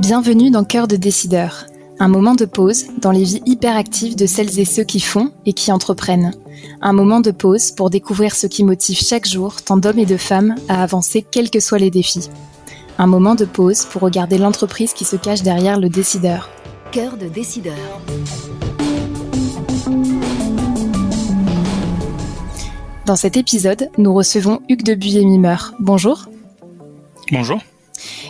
Bienvenue dans Cœur de décideur, un moment de pause dans les vies hyperactives de celles et ceux qui font et qui entreprennent. Un moment de pause pour découvrir ce qui motive chaque jour tant d'hommes et de femmes à avancer quels que soient les défis. Un moment de pause pour regarder l'entreprise qui se cache derrière le décideur. Cœur de décideur. Dans cet épisode, nous recevons Hugues de Buyer-Mimer. Bonjour. Bonjour.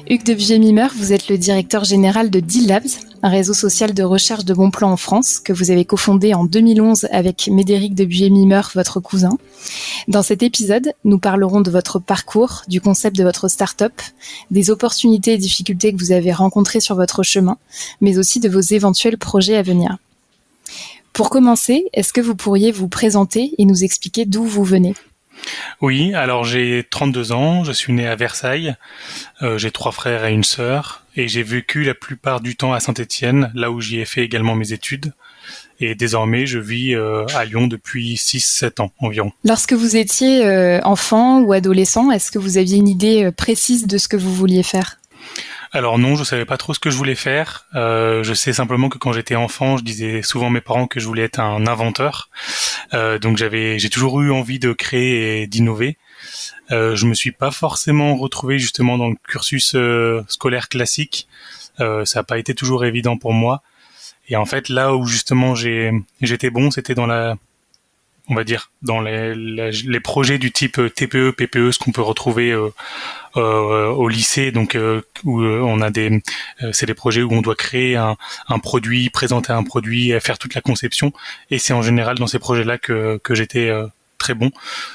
Hugues de Buyer-Mimer, vous êtes le directeur général de Deal Labs, un réseau social de recherche de bons plans en France que vous avez cofondé en 2011 avec Médéric de Buyer-Mimer, votre cousin. Dans cet épisode, nous parlerons de votre parcours, du concept de votre start-up, des opportunités et difficultés que vous avez rencontrées sur votre chemin, mais aussi de vos éventuels projets à venir. Pour commencer, est-ce que vous pourriez vous présenter et nous expliquer d'où vous venez? Oui, alors j'ai 32 ans, je suis né à Versailles, euh, j'ai trois frères et une sœur, et j'ai vécu la plupart du temps à Saint-Étienne, là où j'y ai fait également mes études. Et désormais, je vis euh, à Lyon depuis 6-7 ans environ. Lorsque vous étiez euh, enfant ou adolescent, est-ce que vous aviez une idée précise de ce que vous vouliez faire? Alors non, je savais pas trop ce que je voulais faire. Euh, je sais simplement que quand j'étais enfant, je disais souvent à mes parents que je voulais être un inventeur. Euh, donc j'avais, j'ai toujours eu envie de créer et d'innover. Euh, je me suis pas forcément retrouvé justement dans le cursus euh, scolaire classique. Ça n'a pas été toujours évident pour moi. Et en fait, là où justement j'ai, j'étais bon, c'était dans la on va dire, dans les, projets du type TPE, PPE, ce qu'on peut retrouver euh, euh, au lycée, donc euh, où euh, on a des, c'est des projets où on doit créer un, un, produit, présenter un produit, faire toute la conception, et c'est en général dans ces projets-là que, que j'étais très bon.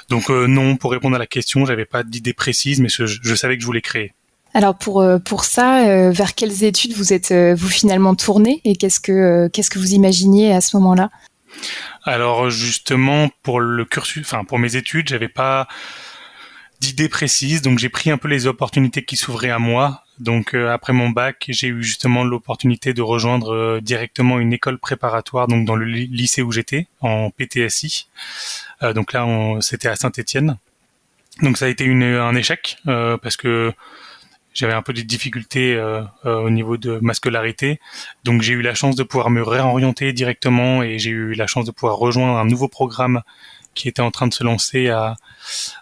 Donc non, pour répondre à la question, j'avais pas d'idée précise, mais je, je, savais que je voulais créer. Alors pour pour ça, vers quelles études vous êtes vous finalement tourné et qu'est-ce que qu'est-ce que vous imaginiez à ce moment-là? Alors justement pour le cursus, enfin pour mes études, j'avais pas d'idées précises, donc j'ai pris un peu les opportunités qui s'ouvraient à moi. Donc euh, après mon bac, j'ai eu justement l'opportunité de rejoindre euh, directement une école préparatoire, dans le lycée où j'étais, en PTSI. Euh, donc là, c'était à Saint-Étienne. Donc ça a été un échec parce que j'avais un peu de difficultés euh, euh, au niveau de ma scolarité. Donc j'ai eu la chance de pouvoir me réorienter directement et j'ai eu la chance de pouvoir rejoindre un nouveau programme qui était en train de se lancer à,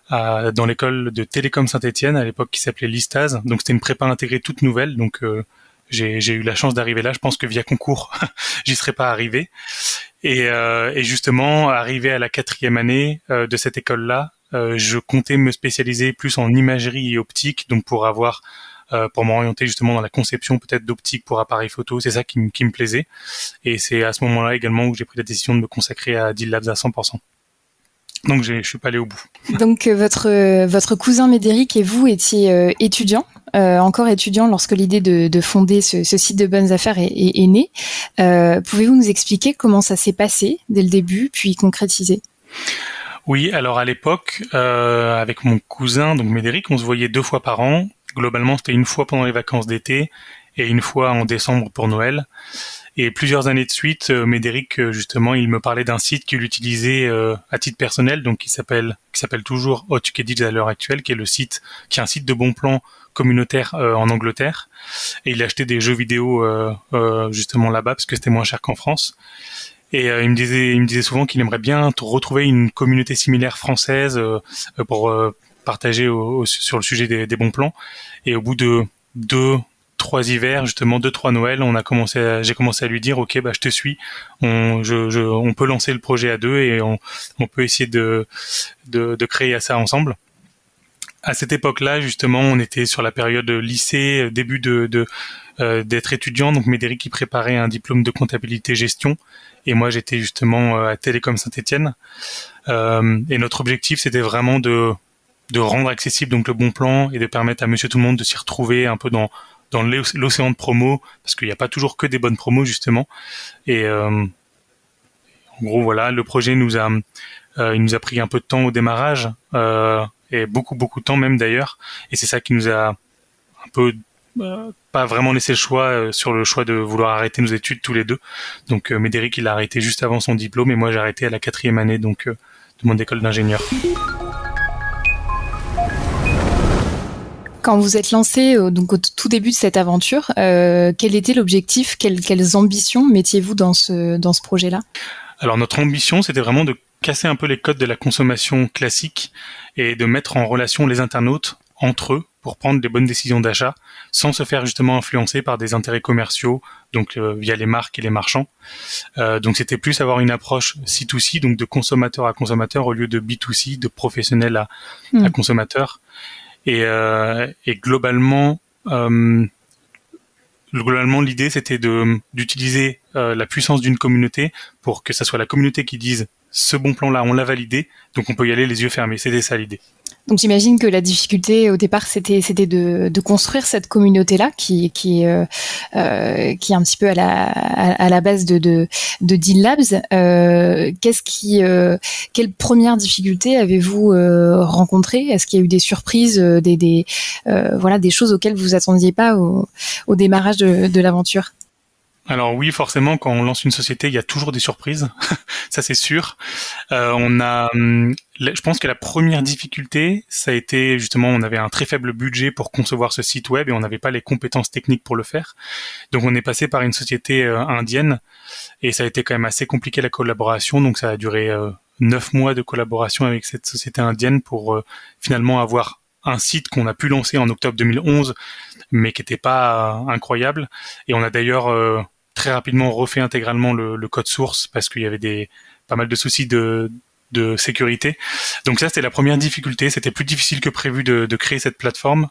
à dans l'école de Télécom Saint-Étienne à l'époque qui s'appelait Listaz. Donc c'était une prépa intégrée toute nouvelle. Donc euh, j'ai eu la chance d'arriver là. Je pense que via concours, j'y serais pas arrivé. Et, euh, et, justement, arrivé à la quatrième année euh, de cette école-là, je comptais me spécialiser plus en imagerie et optique, donc pour avoir euh, pour m'orienter justement dans la conception peut-être d'optique pour appareils photo, c'est ça qui, me plaisait. Et c'est à ce moment-là également où j'ai pris la décision de me consacrer à Deal Labs à 100%. Donc je suis pas allé au bout. Donc euh, votre votre cousin Médéric et vous étiez étudiants, encore étudiants lorsque l'idée de, fonder ce, site de bonnes affaires est, est née. Pouvez-vous nous expliquer comment ça s'est passé dès le début, puis concrétiser? Oui, alors à l'époque, euh, avec mon cousin, donc Médéric, on se voyait deux fois par an. Globalement, c'était une fois pendant les vacances d'été et une fois en décembre pour Noël. Et plusieurs années de suite, euh, Médéric, euh, justement, il me parlait d'un site qu'il utilisait à titre personnel, donc qui s'appelle qui s'appelle toujours Hotkedit à l'heure actuelle, qui est le site, qui est un site de bons plans communautaire en Angleterre. Et il achetait des jeux vidéo justement là-bas parce que c'était moins cher qu'en France. Et euh, il me disait, il me disait souvent qu'il aimerait bien retrouver une communauté similaire française euh, pour euh, partager sur le sujet des, bons plans. Et au bout de deux, trois hivers, justement deux, trois Noëls, on a commencé, j'ai commencé à lui dire, ok, bah je te suis, on, je, on peut lancer le projet à deux et on, on peut essayer de, de, de créer ça ensemble à cette époque-là, justement, on était sur la période lycée, début de, d'être étudiant. Donc Médéric qui préparait un diplôme de comptabilité gestion et moi j'étais justement euh, à Télécom Saint-Étienne. Euh, et notre objectif c'était vraiment de de rendre accessible donc le bon plan et de permettre à Monsieur Tout le Monde de s'y retrouver un peu dans dans l'océan de promo parce qu'il n'y a pas toujours que des bonnes promos justement. Et euh, en gros voilà, le projet nous a il nous a pris un peu de temps au démarrage et beaucoup beaucoup de temps même d'ailleurs. Et c'est ça qui nous a un peu euh, pas vraiment laissé le choix euh, sur le choix de vouloir arrêter nos études tous les deux. Donc euh, Médéric il a arrêté juste avant son diplôme et moi j'ai arrêté à la quatrième année donc de mon école d'ingénieur. Quand vous êtes lancé donc au tout début de cette aventure, quel était l'objectif? Quelles, quelles ambitions mettiez-vous dans ce, dans ce projet-là? Alors notre ambition, c'était vraiment de casser un peu les codes de la consommation classique et de mettre en relation les internautes entre eux pour prendre des bonnes décisions d'achat sans se faire justement influencer par des intérêts commerciaux, donc euh, via les marques et les marchands. Euh, donc c'était plus avoir une approche C2C, donc de consommateur à consommateur au lieu de B2C, de professionnel à, hmm. consommateur. Et, euh, et globalement, globalement l'idée c'était de d'utiliser la puissance d'une communauté pour que ça soit la communauté qui dise ce bon plan là on l'a validé donc on peut y aller les yeux fermés. C'était ça l'idée donc j'imagine que la difficulté au départ c'était c'était de, de construire cette communauté là qui qui euh, euh, qui est un petit peu à la à, la base de de, de Labs. Euh, qu'est-ce qui euh, quelle première difficulté avez-vous euh, rencontré Est-ce qu'il y a eu des surprises, euh, des, des voilà des choses auxquelles vous attendiez pas au, au démarrage de, de l'aventure? Alors oui, forcément, quand on lance une société, il y a toujours des surprises, ça c'est sûr. Euh, on a, hum, je pense que la première difficulté, ça a été justement, on avait un très faible budget pour concevoir ce site web et on n'avait pas les compétences techniques pour le faire. Donc on est passé par une société euh, indienne et ça a été quand même assez compliqué la collaboration. Donc ça a duré euh, neuf mois de collaboration avec cette société indienne pour finalement avoir un site qu'on a pu lancer en octobre 2011, mais qui n'était pas incroyable. Et on a d'ailleurs très rapidement refait intégralement le, code source parce qu'il y avait des pas mal de soucis de, de sécurité. Donc ça, c'était la première difficulté. C'était plus difficile que prévu de, de, créer cette plateforme.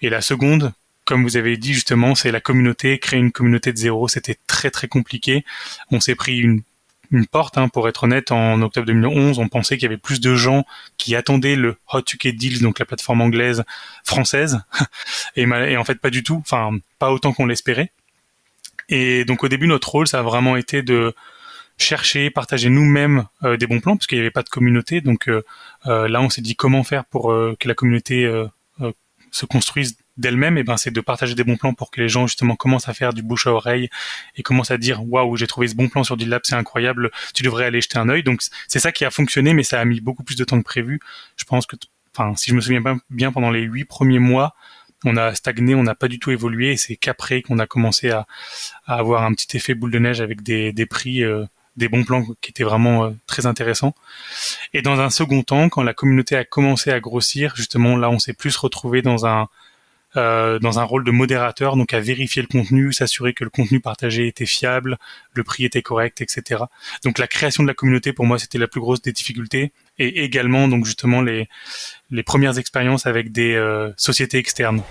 Et la seconde, comme vous avez dit justement, c'est la communauté. Créer une communauté de zéro, c'était très très compliqué. On s'est pris une, une porte, hein, pour être honnête, en octobre 2011. On pensait qu'il y avait plus de gens qui attendaient le Hot UK Deals, donc la plateforme anglaise française. et en fait, pas du tout. Enfin, pas autant qu'on l'espérait. Et donc au début, notre rôle, ça a vraiment été de chercher, partager nous-mêmes euh, des bons plans, parce qu'il n'y avait pas de communauté. Donc euh, euh, là, on s'est dit comment faire pour que la communauté se construise d'elle-même? Et ben, c'est de partager des bons plans pour que les gens justement commencent à faire du bouche à oreille et commencent à dire waouh, j'ai trouvé ce bon plan sur Deal c'est incroyable, tu devrais aller jeter un œil. Donc c'est ça qui a fonctionné, mais ça a mis beaucoup plus de temps que prévu. Je pense que, enfin, si je me souviens bien, pendant les huit premiers mois, on a stagné, on n'a pas du tout évolué, et c'est qu'après qu'on a commencé à, avoir un petit effet boule de neige avec des, prix, euh, des bons plans qui étaient vraiment euh, très intéressants. Et dans un second temps, quand la communauté a commencé à grossir, justement là, on s'est plus retrouvé dans un euh, dans un rôle de modérateur, donc à vérifier le contenu, s'assurer que le contenu partagé était fiable, le prix était correct, etc. Donc la création de la communauté pour moi c'était la plus grosse des difficultés et également donc justement les les premières expériences avec des euh, sociétés externes.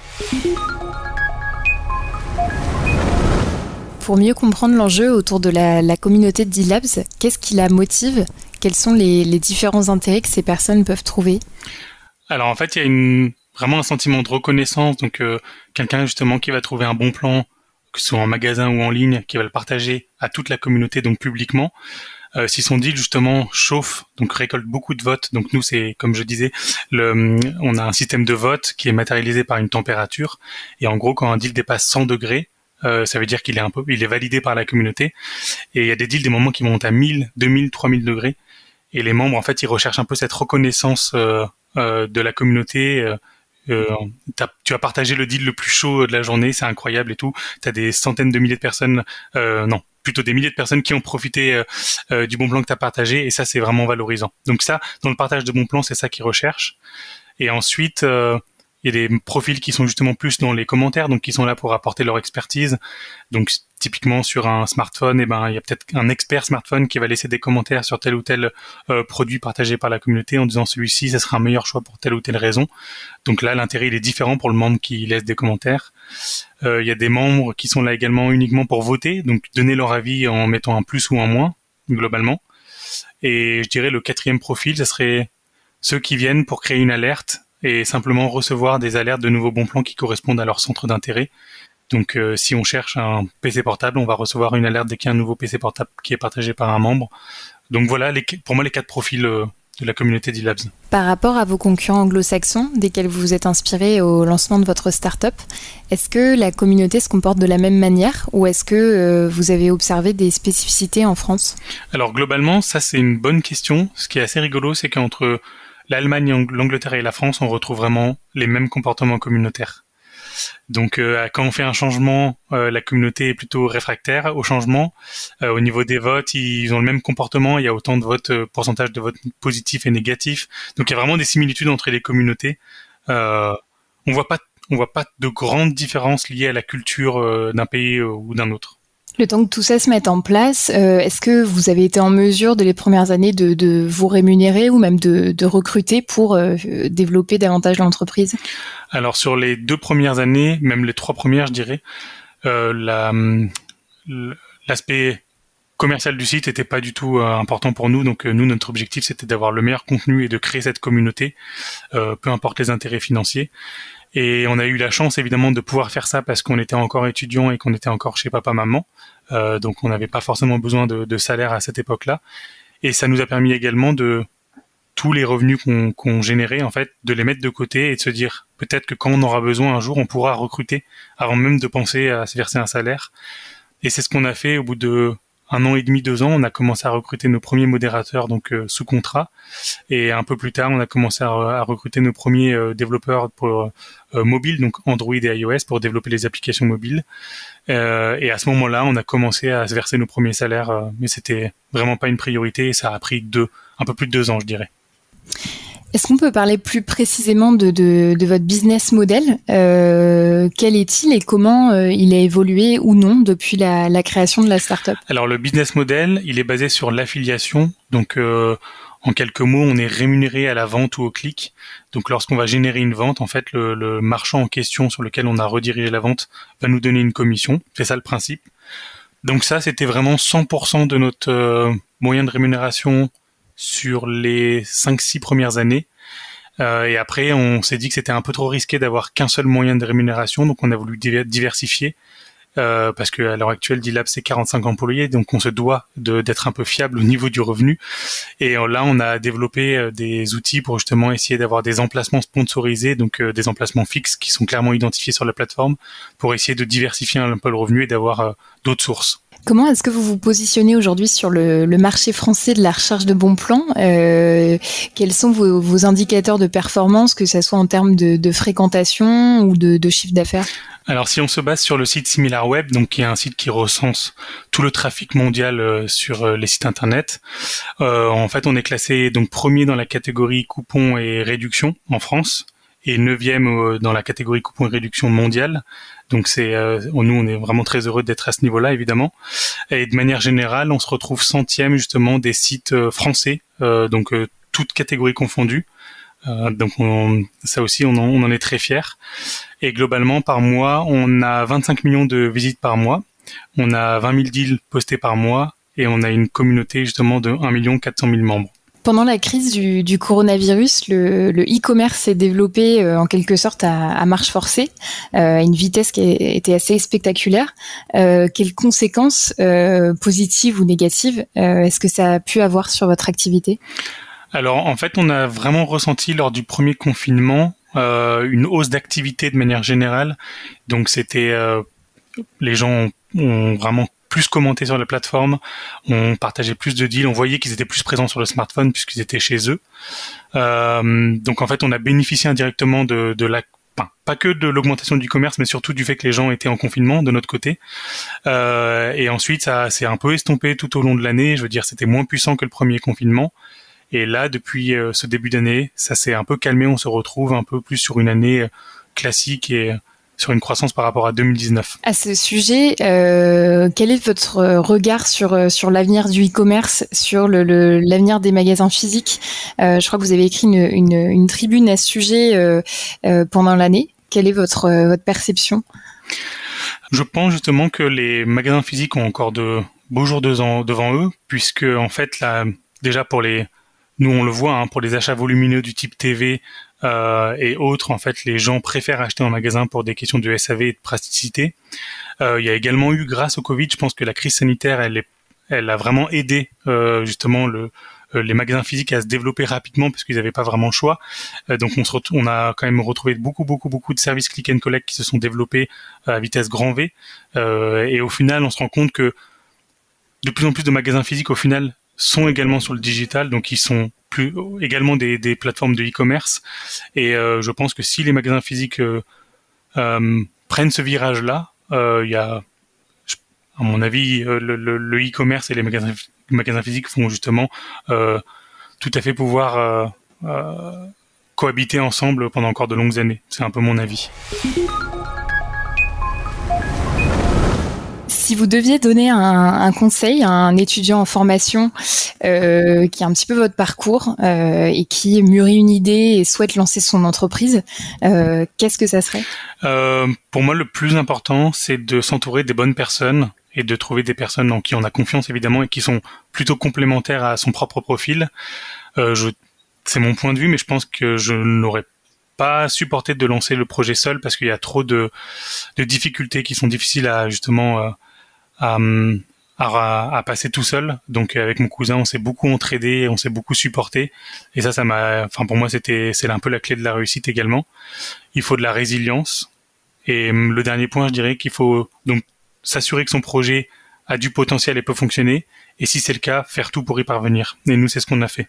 Pour mieux comprendre l'enjeu autour de la, communauté de D-Labs, qu'est-ce qui la motive? Quels sont les, les différents intérêts que ces personnes peuvent trouver? Alors en fait, il y a une vraiment un sentiment de reconnaissance. Donc euh, quelqu'un justement qui va trouver un bon plan, que ce soit en magasin ou en ligne, qui va le partager à toute la communauté, donc publiquement. Euh, si son deal justement chauffe, donc récolte beaucoup de votes, donc nous c'est comme je disais, le, on a un système de vote qui est matérialisé par une température, et en gros quand un deal dépasse 100 degrés, euh, ça veut dire qu'il est un peu, il est validé par la communauté, et il y a des deals des moments qui montent à 1000, 2000, 3000 degrés, et les membres en fait ils recherchent un peu cette reconnaissance euh, euh de la communauté euh, tu as partagé le deal le plus chaud de la journée, c'est incroyable et tout. Tu as des centaines de milliers de personnes, euh, non, plutôt des milliers de personnes qui ont profité euh, euh, du bon plan que tu as partagé et ça c'est vraiment valorisant. Donc ça, dans le partage de bons plans, c'est ça qu'ils recherchent. Et ensuite, euh, il y a des profils qui sont justement plus dans les commentaires, donc qui sont là pour apporter leur expertise. Donc typiquement sur un smartphone, et eh ben il y a peut-être un expert smartphone qui va laisser des commentaires sur tel ou tel euh, produit partagé par la communauté en disant celui-ci, ce sera un meilleur choix pour telle ou telle raison. Donc là, l'intérêt il est différent pour le membre qui laisse des commentaires. Euh, il y a des membres qui sont là également uniquement pour voter, donc donner leur avis en mettant un plus ou un moins globalement. Et je dirais le quatrième profil, ce serait ceux qui viennent pour créer une alerte et simplement recevoir des alertes de nouveaux bons plans qui correspondent à leur centre d'intérêt. Donc euh, si on cherche un PC portable, on va recevoir une alerte dès qu'il y a un nouveau PC portable qui est partagé par un membre. Donc voilà, les, pour moi, les quatre profils euh, de la communauté d'e-labs. Par rapport à vos concurrents anglo-saxons, desquels vous vous êtes inspiré au lancement de votre startup, est-ce que la communauté se comporte de la même manière ou est-ce que euh, vous avez observé des spécificités en France? Alors globalement, ça c'est une bonne question. Ce qui est assez rigolo, c'est qu'entre l'Allemagne, l'Angleterre et la France, on retrouve vraiment les mêmes comportements communautaires. Donc quand on fait un changement, la communauté est plutôt réfractaire au changement. au niveau des votes, ils ont le même comportement. Il y a autant de votes, pourcentage de votes positifs et négatifs. Donc il y a vraiment des similitudes entre les communautés. on voit pas on voit pas de grandes différences liées à la culture d'un pays ou d'un autre. Le temps que tout ça se mette en place, euh, est-ce que vous avez été en mesure de les premières années de, vous rémunérer ou même de, recruter pour euh, développer davantage l'entreprise? Alors sur les deux premières années, même les trois premières, je dirais, euh, l'aspect commercial du site n'était pas du tout important pour nous. Donc nous, notre objectif, c'était d'avoir le meilleur contenu et de créer cette communauté, peu importe les intérêts financiers. Et on a eu la chance évidemment de pouvoir faire ça parce qu'on était encore étudiant et qu'on était encore chez papa-maman. Euh, donc on n'avait pas forcément besoin de, salaire à cette époque-là. Et ça nous a permis également de tous les revenus qu'on générait, en fait, de les mettre de côté et de se dire peut-être que quand on aura besoin un jour, on pourra recruter avant même de penser à se verser un salaire. Et c'est ce qu'on a fait au bout de un an et demi, deux ans, on a commencé à recruter nos premiers modérateurs donc euh, sous contrat, et un peu plus tard, on a commencé à, recruter nos premiers euh, développeurs pour euh, mobile, donc Android et iOS, pour développer les applications mobiles. et à ce moment-là, on a commencé à se verser nos premiers salaires, mais c'était vraiment pas une priorité, ça a pris deux, un peu plus de deux ans, je dirais. Est-ce qu'on peut parler plus précisément de, de, de votre business model euh, Quel est-il et comment euh, il a évolué ou non depuis la, la, création de la startup? Alors le business model, il est basé sur l'affiliation. Donc euh, en quelques mots, on est rémunéré à la vente ou au clic. Donc lorsqu'on va générer une vente, en fait, le, le, marchand en question sur lequel on a redirigé la vente va nous donner une commission. C'est ça le principe. Donc ça, c'était vraiment 100% de notre euh, moyen de rémunération sur les 5-6 premières années. Euh, et après, on s'est dit que c'était un peu trop risqué d'avoir qu'un seul moyen de rémunération, donc on a voulu diversifier. Euh, parce qu'à l'heure actuelle, D-Lab c'est 45 employés, donc on se doit d'être un peu fiable au niveau du revenu. Et euh, là, on a développé euh, des outils pour justement essayer d'avoir des emplacements sponsorisés, donc des emplacements fixes qui sont clairement identifiés sur la plateforme, pour essayer de diversifier un peu le revenu et d'avoir d'autres sources. Comment est-ce que vous vous positionnez aujourd'hui sur le, marché français de la recherche de bons plans euh, Quels sont vos, indicateurs de performance, que ce soit en termes de, fréquentation ou de, chiffre d'affaires? Alors si on se base sur le site SimilarWeb, donc qui est un site qui recense tout le trafic mondial euh, sur euh, les sites internet, en fait on est classé donc premier dans la catégorie coupons et réductions en France et neuvième dans la catégorie coupons et réductions mondiale. Donc c'est euh, nous on est vraiment très heureux d'être à ce niveau-là évidemment. Et de manière générale, on se retrouve centième justement des sites euh, français, euh, donc toutes catégories confondues. donc ça aussi on en, est très fier. Et globalement par mois, on a 25 millions de visites par mois, on a 20 000 deals postés par mois et on a une communauté justement de 1 million 400 000 membres. Pendant la crise du, coronavirus, le e-commerce s'est développé euh, en quelque sorte à, marche forcée, euh, à une vitesse qui était assez spectaculaire. Euh, quelles conséquences positives ou négatives est-ce que ça a pu avoir sur votre activité? Alors en fait, on a vraiment ressenti lors du premier confinement une hausse d'activité de manière générale. Donc c'était les gens ont vraiment plus commenté sur la plateforme, on partageait plus de deals, on voyait qu'ils étaient plus présents sur le smartphone puisqu'ils étaient chez eux. Euh, donc en fait, on a bénéficié indirectement de, de la pas que de l'augmentation du commerce, mais surtout du fait que les gens étaient en confinement de notre côté. Euh, et ensuite, ça s'est un peu estompé tout au long de l'année. Je veux dire, c'était moins puissant que le premier confinement. Et là, depuis euh, ce début d'année, ça s'est un peu calmé. On se retrouve un peu plus sur une année classique et sur une croissance par rapport à 2019. À ce sujet, euh, quel est votre regard sur, euh, sur l'avenir du e-commerce, sur le, l'avenir des magasins physiques? Euh, Je crois que vous avez écrit une, une, une tribune à ce sujet euh, pendant l'année. Quelle est votre, votre perception? Je pense justement que les magasins physiques ont encore de beaux jours devant eux, puisque en fait, là, déjà pour les nous on le voit hein, pour les achats volumineux du type TV euh, et autres, en fait, les gens préfèrent acheter en magasin pour des questions de SAV et de praticité. Euh, il y a également eu, grâce au Covid, je pense que la crise sanitaire, elle, est, elle a vraiment aidé euh, justement le, les magasins physiques à se développer rapidement parce qu'ils n'avaient pas vraiment le choix. donc on, se on a quand même retrouvé beaucoup beaucoup beaucoup de services click and collect qui se sont développés à vitesse grand V. et au final, on se rend compte que de plus en plus de magasins physiques au final sont également sur le digital, donc ils sont également des, plateformes de e-commerce. Et euh, je pense que si les magasins physiques euh, prennent ce virage-là. Il y a, à mon avis, le e-commerce et les magasins, magasins physiques font justement tout à fait pouvoir cohabiter ensemble pendant encore de longues années. C'est un peu mon avis. Si vous deviez donner un, conseil à un étudiant en formation euh, qui a un petit peu votre parcours euh, et qui mûrit une idée et souhaite lancer son entreprise, euh, qu'est-ce que ça serait? Pour moi, le plus important, c'est de s'entourer des bonnes personnes et de trouver des personnes en qui on a confiance évidemment et qui sont plutôt complémentaires à son propre profil. c'est mon point de vue, mais je pense que je n'aurais pas supporté de lancer le projet seul parce qu'il y a trop de, difficultés qui sont difficiles à justement à, à, à, passer tout seul. Donc avec mon cousin, on s'est beaucoup entraidé, on s'est beaucoup supporté, et ça, ça m'a, enfin pour moi, c'était c'est un peu la clé de la réussite également. Il faut de la résilience. Et le dernier point, je dirais qu'il faut donc s'assurer que son projet a du potentiel et peut fonctionner. Et si c'est le cas, faire tout pour y parvenir. Et nous, c'est ce qu'on a fait.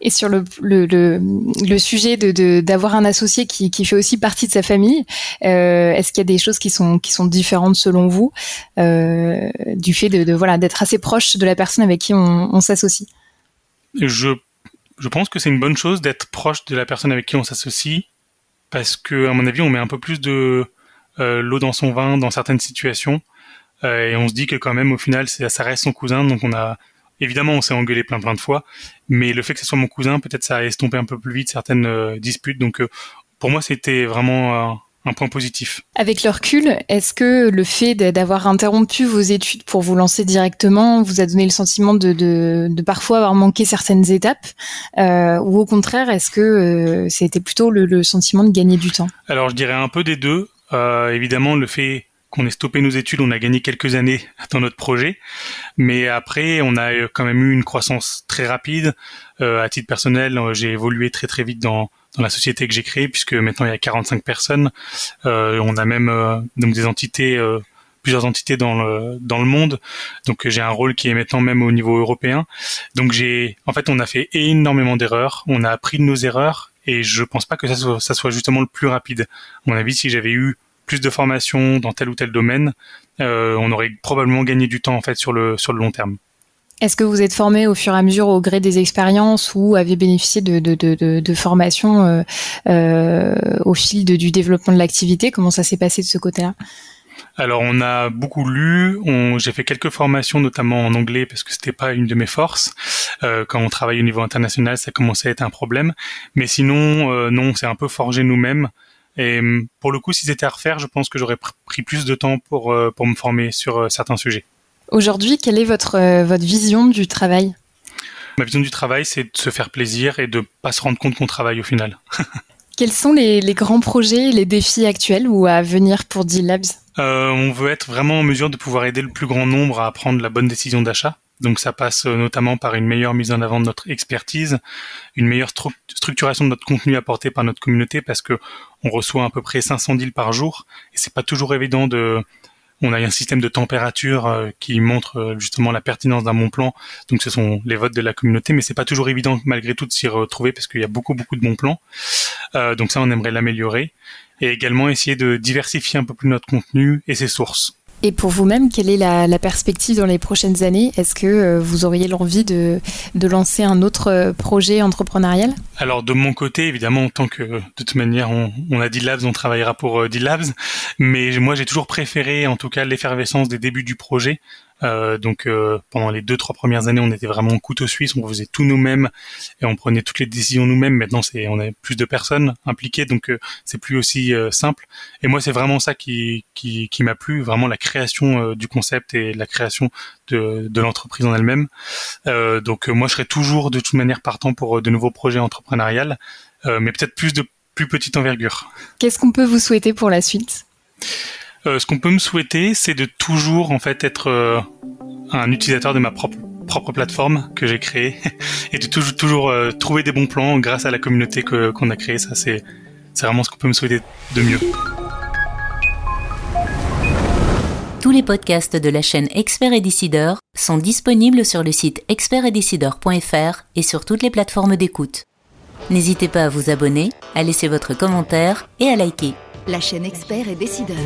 Et sur le, le, le, sujet de d'avoir un associé qui, qui fait aussi partie de sa famille, euh, est-ce qu'il y a des choses qui sont qui sont différentes selon vous euh, du fait de, de voilà d'être assez proche de la personne avec qui on, on s'associe? Je je pense que c'est une bonne chose d'être proche de la personne avec qui on s'associe parce que à mon avis, on met un peu plus de euh, l'eau dans son vin dans certaines situations. Euh, et on se dit que quand même au final ça reste son cousin, donc on a évidemment on s'est engueulé plein plein de fois, mais le fait que ce soit mon cousin, peut-être ça a estompé un peu plus vite certaines euh, disputes. Donc euh, pour moi c'était vraiment un point positif. Avec le recul, est-ce que le fait d'avoir interrompu vos études pour vous lancer directement vous a donné le sentiment de, de, de parfois avoir manqué certaines étapes? Euh, Ou au contraire, est-ce que euh, c'était plutôt le, le, sentiment de gagner du temps? Alors je dirais un peu des deux. Euh, évidemment, le fait qu'on ait stoppé nos études, on a gagné quelques années dans notre projet, mais après on a quand même eu une croissance très rapide. Euh, à titre personnel, euh, j'ai évolué très très vite dans, dans la société que j'ai créée puisque maintenant il y a 45 personnes. Euh, on a même euh, donc des entités, euh, plusieurs entités dans le dans le monde. Donc j'ai un rôle qui est maintenant même au niveau européen. Donc j'ai, en fait, on a fait énormément d'erreurs. On a appris de nos erreurs et je pense pas que ça soit, ça soit justement le plus rapide. À mon avis, si j'avais eu plus de formation dans tel ou tel domaine, euh, on aurait probablement gagné du temps en fait sur le sur le long terme. Est-ce que vous êtes formé au fur et à mesure au gré des expériences ou avez bénéficié de, de, de, de formation euh, euh, au fil du développement de l'activité? Comment ça s'est passé de ce côté-là? Alors on a beaucoup lu, j'ai fait quelques formations notamment en anglais parce que c'était pas une de mes forces. Euh, quand on travaille au niveau international, ça commençait à être un problème. Mais sinon, non, c'est un peu forgé nous-mêmes. Et hum, pour le coup, si c'était à refaire, je pense que j'aurais pris plus de temps pour, euh, pour me former sur euh, certains sujets. Aujourd'hui, quelle est votre, euh, votre vision du travail? Ma vision du travail, c'est de se faire plaisir et de pas se rendre compte qu'on travaille au final. Quels sont les, les, grands projets, les défis actuels ou à venir pour D-Labs? Euh, On veut être vraiment en mesure de pouvoir aider le plus grand nombre à prendre la bonne décision d'achat. Donc ça passe euh, notamment par une meilleure mise en avant de notre expertise, une meilleure structuration de notre contenu apporté par notre communauté parce que on reçoit à peu près 500 deals par jour et c'est pas toujours évident de on a un système de température euh, qui montre euh, justement la pertinence d'un bon plan. Donc ce sont les votes de la communauté, mais c'est pas toujours évident malgré tout de s'y retrouver parce qu'il y a beaucoup beaucoup de bons plans. donc ça, on aimerait l'améliorer et également essayer de diversifier un peu plus notre contenu et ses sources. Et pour vous-même, quelle est la, perspective dans les prochaines années? Est-ce que euh, vous auriez l'envie de, de, lancer un autre euh, projet entrepreneurial? Alors de mon côté, évidemment, en tant que de toute manière, on, on a D-Labs, on travaillera pour euh, D-Labs, mais moi j'ai toujours préféré, en tout cas, l'effervescence des débuts du projet. Euh, donc euh, pendant les deux trois premières années, on était vraiment couteau suisse, on faisait tout nous-mêmes et on prenait toutes les décisions nous-mêmes. Maintenant, c'est on a plus de personnes impliquées, donc euh, c'est plus aussi simple. Et moi, c'est vraiment ça qui qui, qui m'a plu, vraiment la création du concept et la création de, de l'entreprise en elle-même. donc moi, je serais toujours de toute manière partant pour de nouveaux projets entrepreneuriales, mais peut-être plus de plus petite envergure. Qu'est-ce qu'on peut vous souhaiter pour la suite? euh, ce qu'on peut me souhaiter, c'est de toujours en fait être euh, un utilisateur de ma propre propre plateforme que j'ai créée et de toujours toujours euh, trouver des bons plans grâce à la communauté que qu'on a créée. Ça c'est c'est vraiment ce qu'on peut me souhaiter de mieux. Tous les podcasts de la chaîne Expert et Décideur sont disponibles sur le site expertetdecideur.fr et sur toutes les plateformes d'écoute. N'hésitez pas à vous abonner, à laisser votre commentaire et à liker. la chaîne expert et décideur.